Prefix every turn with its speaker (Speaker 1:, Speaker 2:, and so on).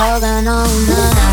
Speaker 1: holding on, na. Uh-huh.